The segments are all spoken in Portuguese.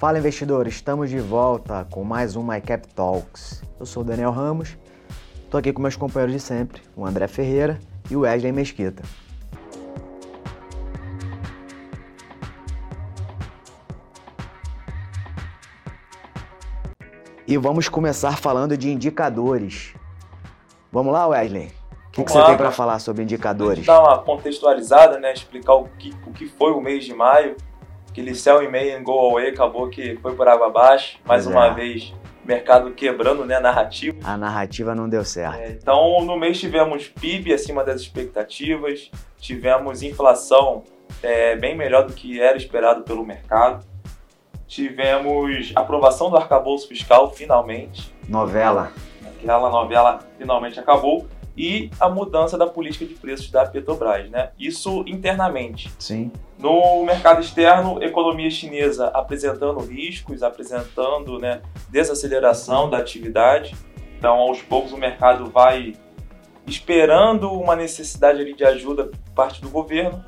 Fala investidores, estamos de volta com mais um MyCap Talks. Eu sou o Daniel Ramos, estou aqui com meus companheiros de sempre, o André Ferreira e o Wesley Mesquita. E vamos começar falando de indicadores. Vamos lá, Wesley? O que, que você tem para falar sobre indicadores? Dar uma contextualizada, né? Explicar o que, o que foi o mês de maio. Aquele sell e meio em go away acabou que foi por água abaixo. Mais pois uma é. vez, mercado quebrando né, a narrativa. A narrativa não deu certo. É, então, no mês tivemos PIB acima das expectativas, tivemos inflação é, bem melhor do que era esperado pelo mercado. Tivemos aprovação do arcabouço fiscal, finalmente. Novela. Aquela novela finalmente acabou. E a mudança da política de preços da Petrobras, né? Isso internamente. Sim. No mercado externo, economia chinesa apresentando riscos, apresentando né, desaceleração da atividade. Então, aos poucos, o mercado vai esperando uma necessidade ali de ajuda por parte do governo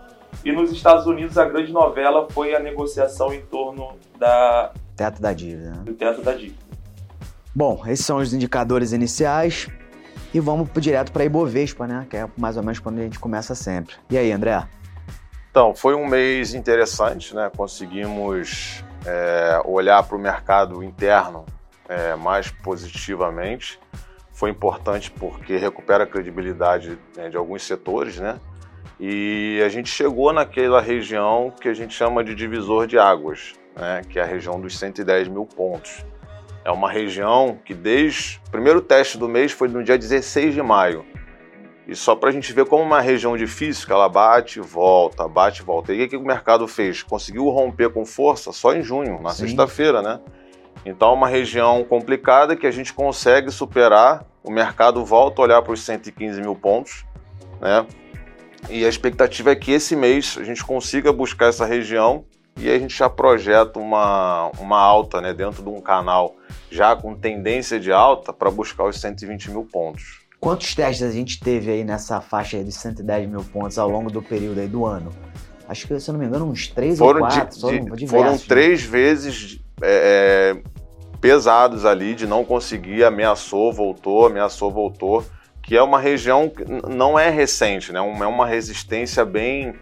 e nos Estados Unidos a grande novela foi a negociação em torno da teto da dívida. Né? Do teto da dívida. Bom, esses são os indicadores iniciais e vamos direto para a Ibovespa, né? Que é mais ou menos quando a gente começa sempre. E aí, André? Então, foi um mês interessante, né? Conseguimos é, olhar para o mercado interno é, mais positivamente. Foi importante porque recupera a credibilidade né, de alguns setores, né? E a gente chegou naquela região que a gente chama de divisor de águas, né, que é a região dos 110 mil pontos. É uma região que desde o primeiro teste do mês foi no dia 16 de maio. E só para a gente ver como uma região difícil, que ela bate e volta, bate e volta. E o que, o mercado fez? Conseguiu romper com força só em junho, na sexta-feira, né? Então é uma região complicada que a gente consegue superar. O mercado volta a olhar para os 115 mil pontos, né? E a expectativa é que esse mês a gente consiga buscar essa região e a gente já projeta uma, uma alta né, dentro de um canal já com tendência de alta para buscar os 120 mil pontos. Quantos testes a gente teve aí nessa faixa aí de 110 mil pontos ao longo do período aí do ano? Acho que, se eu não me engano, uns três foram ou quatro. De, foram, de, foram três vezes é, é, pesados ali de não conseguir, ameaçou, voltou, ameaçou, voltou que é uma região que não é recente, né? é uma resistência bem.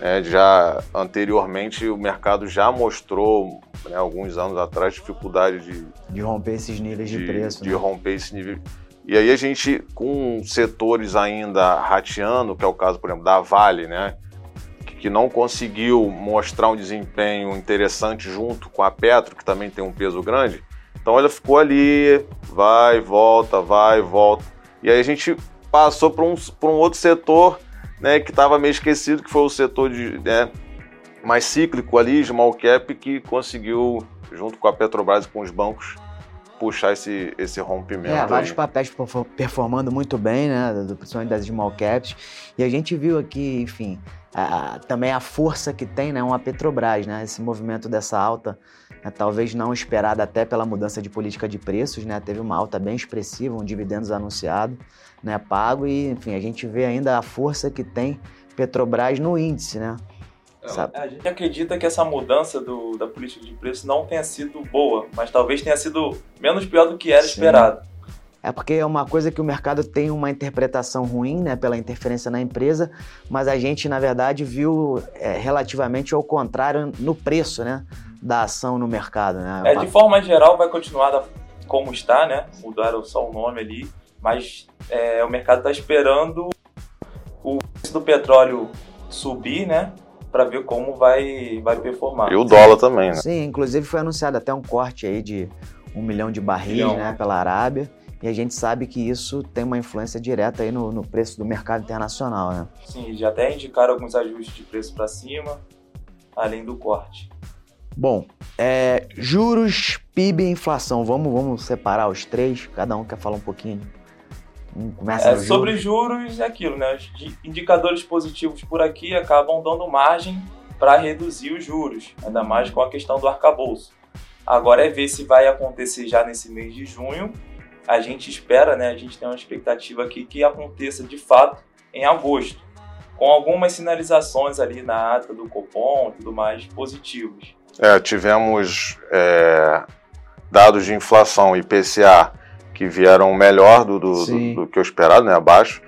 É, já anteriormente o mercado já mostrou, né, alguns anos atrás, dificuldade de. De romper esses níveis de, de preço. De né? romper esse nível. E aí a gente, com setores ainda rateando, que é o caso, por exemplo, da Vale, né? que não conseguiu mostrar um desempenho interessante junto com a Petro, que também tem um peso grande. Então ela ficou ali, vai, volta, vai, volta. E aí a gente passou para um, um outro setor né, que estava meio esquecido, que foi o setor de, né, mais cíclico ali, small cap, que conseguiu, junto com a Petrobras e com os bancos, puxar esse, esse rompimento. É, vários aí. papéis performando muito bem, né, principalmente das small caps. E a gente viu aqui, enfim, a, também a força que tem, né, uma Petrobras, né, esse movimento dessa alta né, talvez não esperada até pela mudança de política de preços, né, teve uma alta bem expressiva, um dividendos anunciado, né, pago e, enfim, a gente vê ainda a força que tem Petrobras no índice, né? É, a gente acredita que essa mudança do, da política de preços não tenha sido boa, mas talvez tenha sido menos pior do que era Sim. esperado. É porque é uma coisa que o mercado tem uma interpretação ruim, né, pela interferência na empresa, mas a gente, na verdade, viu é, relativamente ao contrário no preço, né? da ação no mercado, né? É, de forma geral vai continuar como está, né? Mudaram só o nome ali, mas é, o mercado está esperando o preço do petróleo subir, né? Para ver como vai, vai performar. E o dólar também, né? Sim, inclusive foi anunciado até um corte aí de um milhão de barris, milhão. né? Pela Arábia. E a gente sabe que isso tem uma influência direta aí no, no preço do mercado internacional, né? Sim, já até indicaram alguns ajustes de preço para cima, além do corte. Bom, é, juros, PIB e inflação. Vamos, vamos separar os três? Cada um quer falar um pouquinho. Começa é, sobre juros é aquilo, né? Os indicadores positivos por aqui acabam dando margem para reduzir os juros, ainda mais com a questão do arcabouço. Agora é ver se vai acontecer já nesse mês de junho. A gente espera, né? A gente tem uma expectativa aqui que aconteça de fato em agosto, com algumas sinalizações ali na ata do Copom e tudo mais positivos. É, tivemos é, dados de inflação IPCA que vieram melhor do, do, do, do que o esperado, né, abaixo,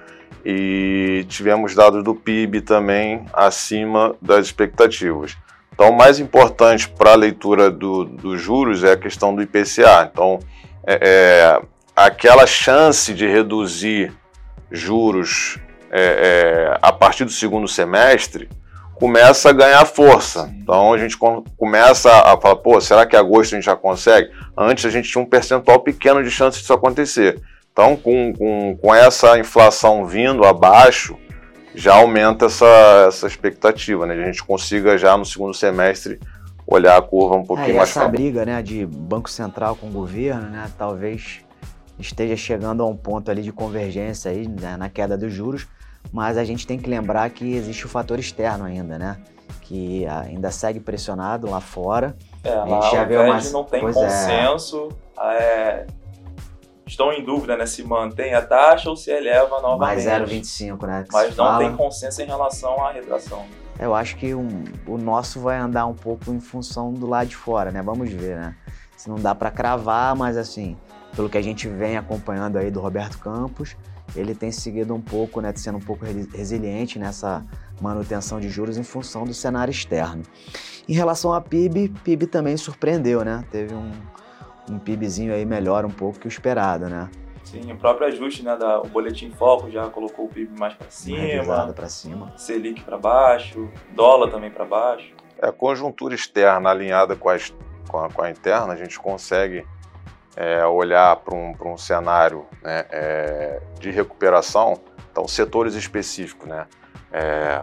e tivemos dados do PIB também acima das expectativas. Então, o mais importante para a leitura dos do juros é a questão do IPCA. Então, é, é, aquela chance de reduzir juros é, é a partir do segundo semestre começa a ganhar força. Então a gente começa a falar, pô, será que agosto a gente já consegue? Antes a gente tinha um percentual pequeno de chance disso acontecer. Então, com, com, com essa inflação vindo abaixo, já aumenta essa, essa expectativa, né? A gente consiga já no segundo semestre olhar a curva um pouquinho é, mais essa briga, né, de Banco Central com o governo, né, talvez esteja chegando a um ponto ali de convergência aí né, na queda dos juros, mas a gente tem que lembrar que existe o fator externo ainda, né? Que ainda segue pressionado lá fora. É, a gente já vê uma... não tem pois é. consenso. É. Estão em dúvida né, se mantém a taxa ou se eleva novamente. Mais 0,25, né? Mas não fala. tem consenso em relação à retração. Eu acho que um, o nosso vai andar um pouco em função do lado de fora, né? Vamos ver, né? Se não dá para cravar, mas assim, pelo que a gente vem acompanhando aí do Roberto Campos, ele tem seguido um pouco, né, sendo um pouco resiliente nessa manutenção de juros em função do cenário externo. Em relação a PIB, PIB também surpreendeu, né? Teve um, um PIBzinho aí melhor um pouco que o esperado, né? Sim, o próprio ajuste, né, da, o boletim Foco já colocou o PIB mais para cima, para cima, Selic para baixo, dólar também para baixo. É, a conjuntura externa alinhada com a, com a, com a interna, a gente consegue é, olhar para um, um cenário né, é, de recuperação, então setores específicos, né? É,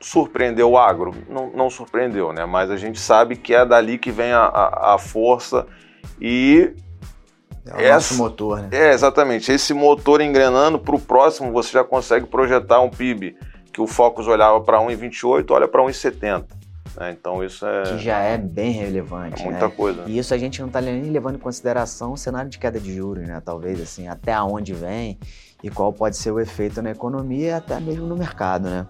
surpreendeu o agro? Não, não, surpreendeu, né? Mas a gente sabe que é dali que vem a, a, a força e é o essa, motor, né? É, exatamente. Esse motor engrenando para o próximo, você já consegue projetar um PIB que o Focus olhava para 1,28, olha para 1,70. Né? Então isso é. Que já é bem relevante. Muita né? coisa. E isso a gente não está nem levando em consideração o cenário de queda de juros, né? Talvez assim, até onde vem e qual pode ser o efeito na economia e até mesmo no mercado, né?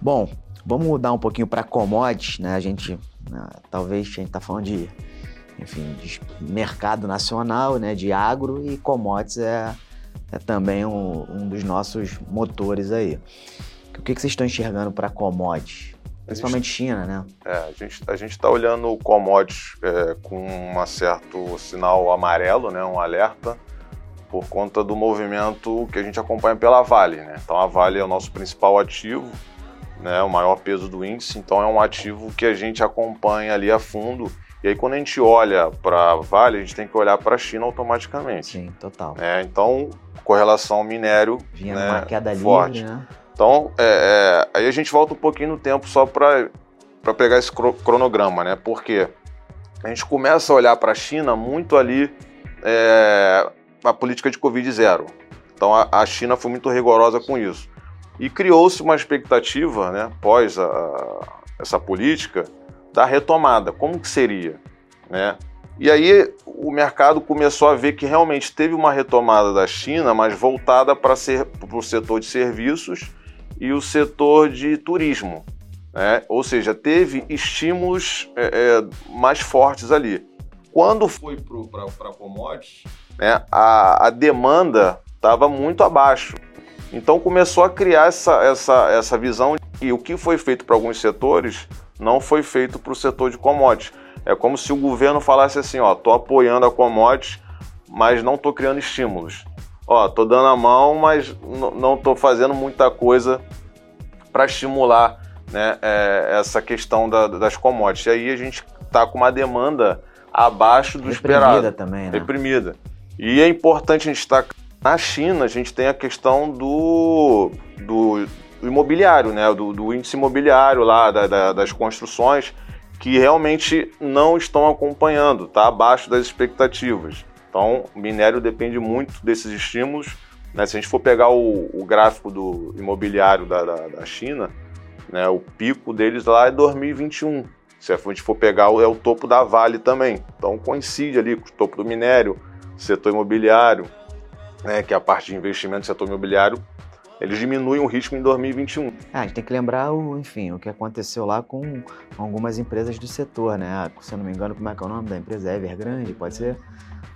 Bom, vamos mudar um pouquinho para commodities, né? A gente, né, talvez a gente está falando de, enfim, de mercado nacional, né? De agro e commodities é, é também um, um dos nossos motores aí. O que, que vocês estão enxergando para commodities? Principalmente gente, China, né? É, a gente a gente está olhando o commodities é, com um certo sinal amarelo, né, um alerta, por conta do movimento que a gente acompanha pela Vale, né? Então a Vale é o nosso principal ativo, né, o maior peso do índice, então é um ativo que a gente acompanha ali a fundo. E aí quando a gente olha para a Vale, a gente tem que olhar para a China automaticamente. Sim, total. É, então, correlação minério Vinha né, uma queda forte. livre, né? Então, é, é, aí a gente volta um pouquinho no tempo só para pegar esse cronograma, né? Porque a gente começa a olhar para a China muito ali é, a política de Covid zero. Então a, a China foi muito rigorosa com isso. E criou-se uma expectativa, né, pós a, essa política, da retomada. Como que seria? Né? E aí o mercado começou a ver que realmente teve uma retomada da China, mas voltada para ser, o setor de serviços e o setor de turismo. Né? Ou seja, teve estímulos é, é, mais fortes ali. Quando foi para commodities, né, a, a demanda estava muito abaixo. Então começou a criar essa, essa, essa visão que o que foi feito para alguns setores não foi feito para o setor de commodities. É como se o governo falasse assim, ó, tô apoiando a commodities, mas não tô criando estímulos ó, tô dando a mão, mas não tô fazendo muita coisa para estimular né, é, essa questão da, das commodities. E aí a gente tá com uma demanda abaixo do Reprimida esperado. também, né? Reprimida. E é importante a gente estar na China, a gente tem a questão do, do, do imobiliário, né? Do, do, índice imobiliário lá, da, da, das construções, que realmente não estão acompanhando, tá abaixo das expectativas. Então, o minério depende muito desses estímulos. Né? Se a gente for pegar o, o gráfico do imobiliário da, da, da China, né, o pico deles lá é 2021. Se a gente for pegar, é o topo da Vale também. Então, coincide ali com o topo do minério, setor imobiliário, né, que é a parte de investimento do setor imobiliário, eles diminuem o ritmo em 2021. Ah, a gente tem que lembrar, o, enfim, o que aconteceu lá com algumas empresas do setor, né? Ah, se eu não me engano, como é que é o nome da empresa? Evergrande, pode ser?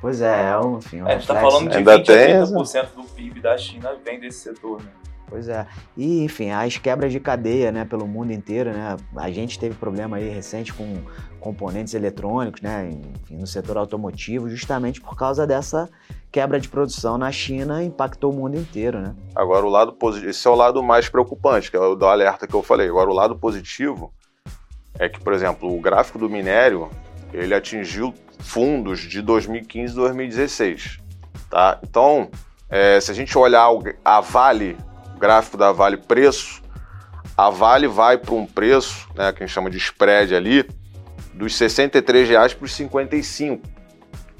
Pois é, é um, enfim, um a gente está falando de Ainda 20 a tem 30% do PIB da China vem desse setor, né? Pois é. E, enfim, as quebras de cadeia, né, pelo mundo inteiro, né? A gente teve problema aí recente com componentes eletrônicos, né, enfim, no setor automotivo, justamente por causa dessa quebra de produção na China, impactou o mundo inteiro, né? Agora, o lado positivo, esse é o lado mais preocupante, que é o do alerta que eu falei. Agora, o lado positivo é que, por exemplo, o gráfico do minério, ele atingiu fundos de 2015 e 2016, tá? Então, é, se a gente olhar a Vale, gráfico da Vale preço, a Vale vai para um preço, né, que a gente chama de spread ali, dos 63 reais para os 55,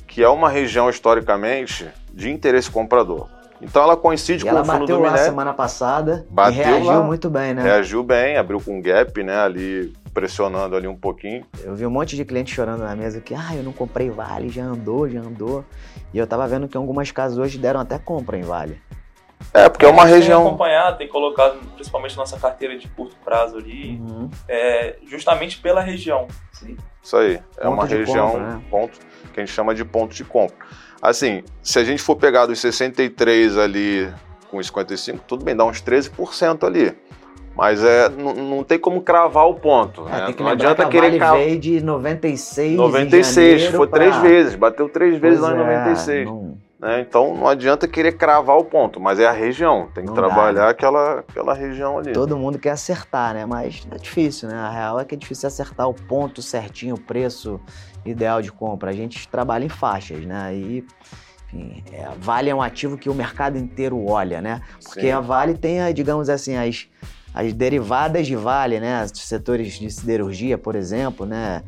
que é uma região historicamente de interesse comprador. Então ela coincide E com ela o fundo bateu do lá minério, semana passada Bateu e reagiu lá. muito bem, né? reagiu bem, abriu com gap, né, ali pressionando ali um pouquinho. Eu vi um monte de cliente chorando na mesa que, ah, eu não comprei Vale, já andou, já andou. E eu tava vendo que algumas casas hoje deram até compra em Vale. É, porque é uma A gente Tem região. acompanhado, tem colocado principalmente nossa carteira de curto prazo ali, Uhum. é, justamente pela região. Isso aí. É Ponto uma região, compra, né? ponto, que a gente chama de ponto de compra. Assim, se a gente for pegar dos 63 ali com os 55, tudo bem, dá uns 13% ali. Mas é, não, tem como cravar o ponto. É, né? tem que Não adianta que a querer cravar. veio de 96 em 96, janeiro foi pra- três vezes, bateu três vezes Pois lá em é, 96. não- né? Então não adianta querer cravar o ponto, mas é a região, tem que Não trabalhar né? aquela, aquela região ali. Todo mundo quer acertar, né? Mas é difícil, né? A real é que é difícil acertar o ponto certinho, o preço ideal de compra. A gente trabalha em faixas, né? E, enfim, é, Vale é um ativo que o mercado inteiro olha, né? Porque Sim. a Vale tem, digamos assim, as, as derivadas de Vale, né? Os setores de siderurgia, por exemplo, né?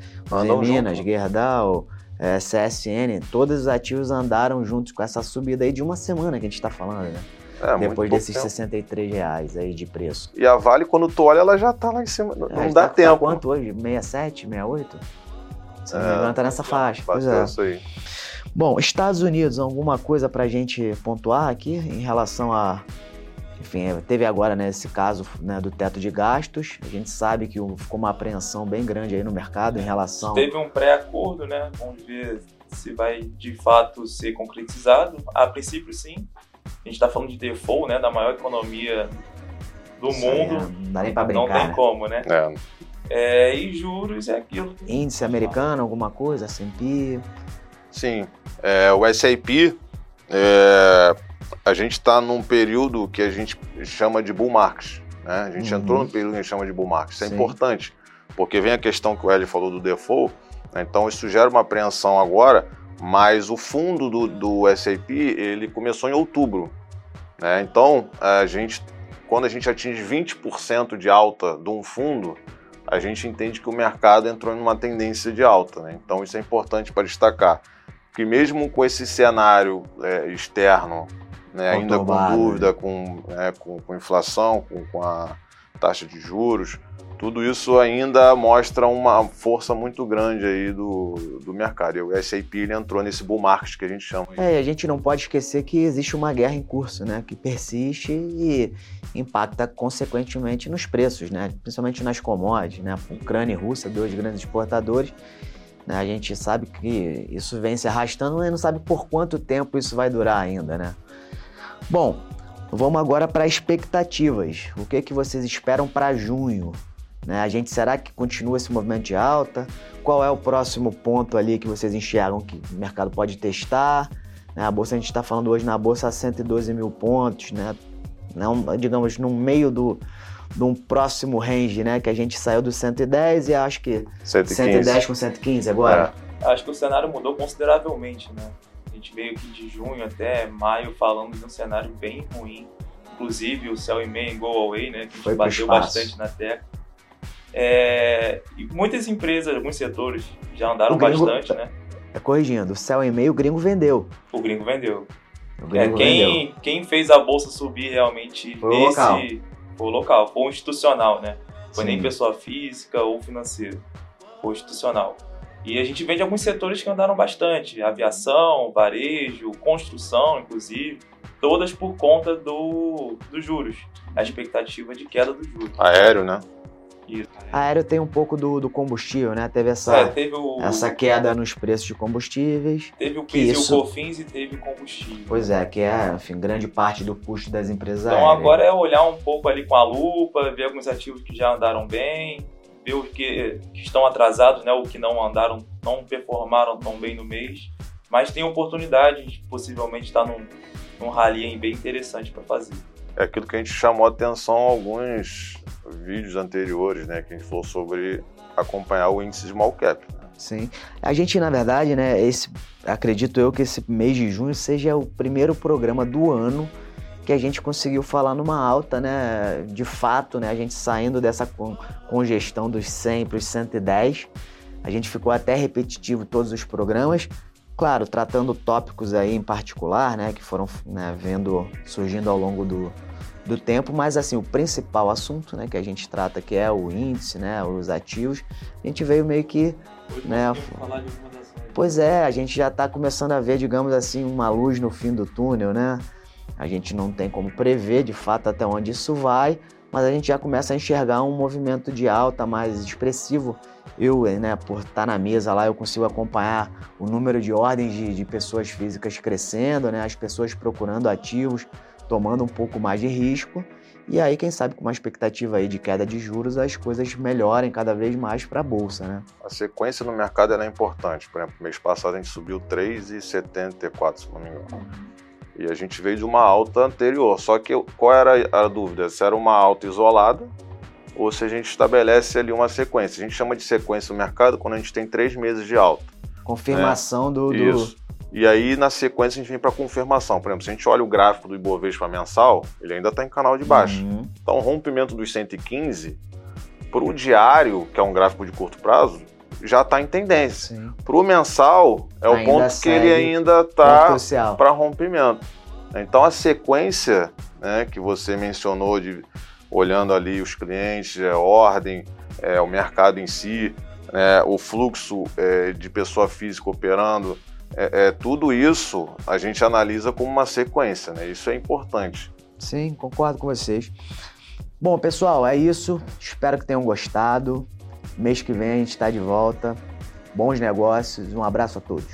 Minas. Gerdau, é, CSN, todos os ativos andaram juntos com essa subida aí de uma semana que a gente está falando, né? É, muito Depois desses tempo. 63 reais aí de preço. E a Vale, quando tu olha, ela já tá lá em cima. Não, É, não tá- dá tá tempo. quanto hoje? 67, 68? Se não me É, engano, tá nessa faixa. Pois é. isso aí. Bom, Estados Unidos, alguma coisa pra gente pontuar aqui em relação a. Enfim, é, teve agora né, esse caso né, do teto de gastos. A gente sabe que o- ficou uma apreensão bem grande aí no mercado em relação. Teve um pré-acordo, né? Vamos ver se vai de fato ser concretizado. A princípio, sim. A gente está falando de default, né? Da maior economia do Isso mundo. né, Não dá nem Não brincar. tem né? como, né? É, É, e juros é aquilo. Índice americano, alguma coisa, S&P. Sim, é, o SAP, é, a gente está num período que a gente chama de bull market. Né? A gente Uhum. entrou num período que a gente chama de bull market. Isso é Sim. importante, porque vem a questão que o Eli falou do default, né? então isso gera uma apreensão agora, mas o fundo do, do SAP ele começou em outubro. né? Então, a gente, quando a gente atinge 20% de alta de um fundo, a gente entende que o mercado entrou numa tendência de alta. Né? Então, isso é importante para destacar. Que mesmo com esse cenário é, externo, né, ainda com dúvida, com, né, com, com inflação, com, com a taxa de juros, tudo isso ainda mostra uma força muito grande aí do, do mercado. E o SAP ele entrou nesse bull market que a gente chama. É, a gente não pode esquecer que existe uma guerra em curso, né? Que persiste e impacta consequentemente nos preços, né? Principalmente nas commodities, né? Ucrânia e Rússia, dois grandes exportadores. né? A gente sabe que isso vem se arrastando e não sabe por quanto tempo isso vai durar ainda, né? Bom, vamos agora para expectativas. O que, que vocês esperam para junho? Né? A gente será que continua esse movimento de alta? Qual é o próximo ponto ali que vocês enxergam que o mercado pode testar? Né? A bolsa a gente está falando hoje na bolsa a 112 mil pontos, né? Não, digamos no meio do de um próximo range, né? Que a gente saiu do 110 e acho que 115. 110 com 115 agora. Acho que o cenário mudou consideravelmente, né? A gente veio aqui de junho até maio falando de um cenário bem ruim. Inclusive o Cell e em Go Away, né? Que a gente Foi bateu bastante na tecla. É, e muitas empresas, alguns setores já andaram O gringo- bastante, né? É corrigindo, o céu e meio o gringo vendeu. O gringo vendeu. O É, gringo vendeu. quem, quem fez a bolsa subir realmente Foi o nesse. local. Foi o local, foi o institucional, né? Foi Sim. nem pessoa física ou financeira. Foi o institucional. E a gente vende alguns setores que andaram bastante: aviação, varejo, construção, inclusive. todas por conta do, dos juros, a expectativa de queda dos juros. Aéreo, né? Isso. Aéreo tem um pouco do, do combustível, né? Teve essa, É, teve o, essa queda nos preços de combustíveis. teve o PIS isso- e o COFINS e teve combustível. Pois é, que é, enfim, grande parte do custo das empresas Então aéreas. agora é olhar um pouco ali com a lupa, ver alguns ativos que já andaram bem, ver os que, que estão atrasados, né, ou que não andaram, não performaram tão bem no mês, mas tem oportunidade de possivelmente estar num, num rally bem interessante para fazer. É aquilo que a gente chamou a atenção em alguns vídeos anteriores, né? Que a gente falou sobre acompanhar o índice small cap. né? Sim. A gente, na verdade, né, esse, acredito eu que esse mês de junho seja o primeiro programa do ano que a gente conseguiu falar numa alta, né, de fato, né, a gente saindo dessa con- congestão dos 100 para os 110, a gente ficou até repetitivo todos os programas, claro, tratando tópicos aí em particular, né, que foram né, vendo, surgindo ao longo do, do tempo, mas assim, o principal assunto, né, que a gente trata, que é o índice, né, os ativos, a gente veio meio que Hoje Né, falar de. Pois é, a gente já está começando a ver, digamos assim, uma luz no fim do túnel, né? A gente não tem como prever de fato até onde isso vai, mas a gente já começa a enxergar um movimento de alta mais expressivo. Eu, né, por estar na mesa lá, eu consigo acompanhar o número de ordens de, de pessoas físicas crescendo, né? As pessoas procurando ativos, tomando um pouco mais de risco. E aí, quem sabe, com uma expectativa aí de queda de juros, as coisas melhorem cada vez mais para a bolsa, né? A sequência no mercado é importante. Por exemplo, mês passado a gente subiu 3,74, se não me engano. E a gente veio de uma alta anterior. Só que qual era a dúvida? Se era uma alta isolada ou se a gente estabelece ali uma sequência. A gente chama de sequência no mercado quando a gente tem três meses de alta. Confirmação do, do, Isso. E aí, na sequência, a gente vem para confirmação. Por exemplo, se a gente olha o gráfico do Ibovespa mensal, ele ainda está em canal de baixo. Uhum. Então, o rompimento dos 115, para o diário, que é um gráfico de curto prazo, já está em tendência. Sim. Para o mensal, é o Ainda ponto que ele ainda está para rompimento. Então, a sequência né, que você mencionou de olhando ali os clientes, a ordem, é, o mercado em si, né, o fluxo é, de pessoa física operando, é, é, tudo isso a gente analisa como uma sequência, né? Isso é importante. Sim, concordo com vocês. Bom, pessoal, é isso. Espero que tenham gostado. Mês que vem a gente está de volta. Bons negócios. Um abraço a todos.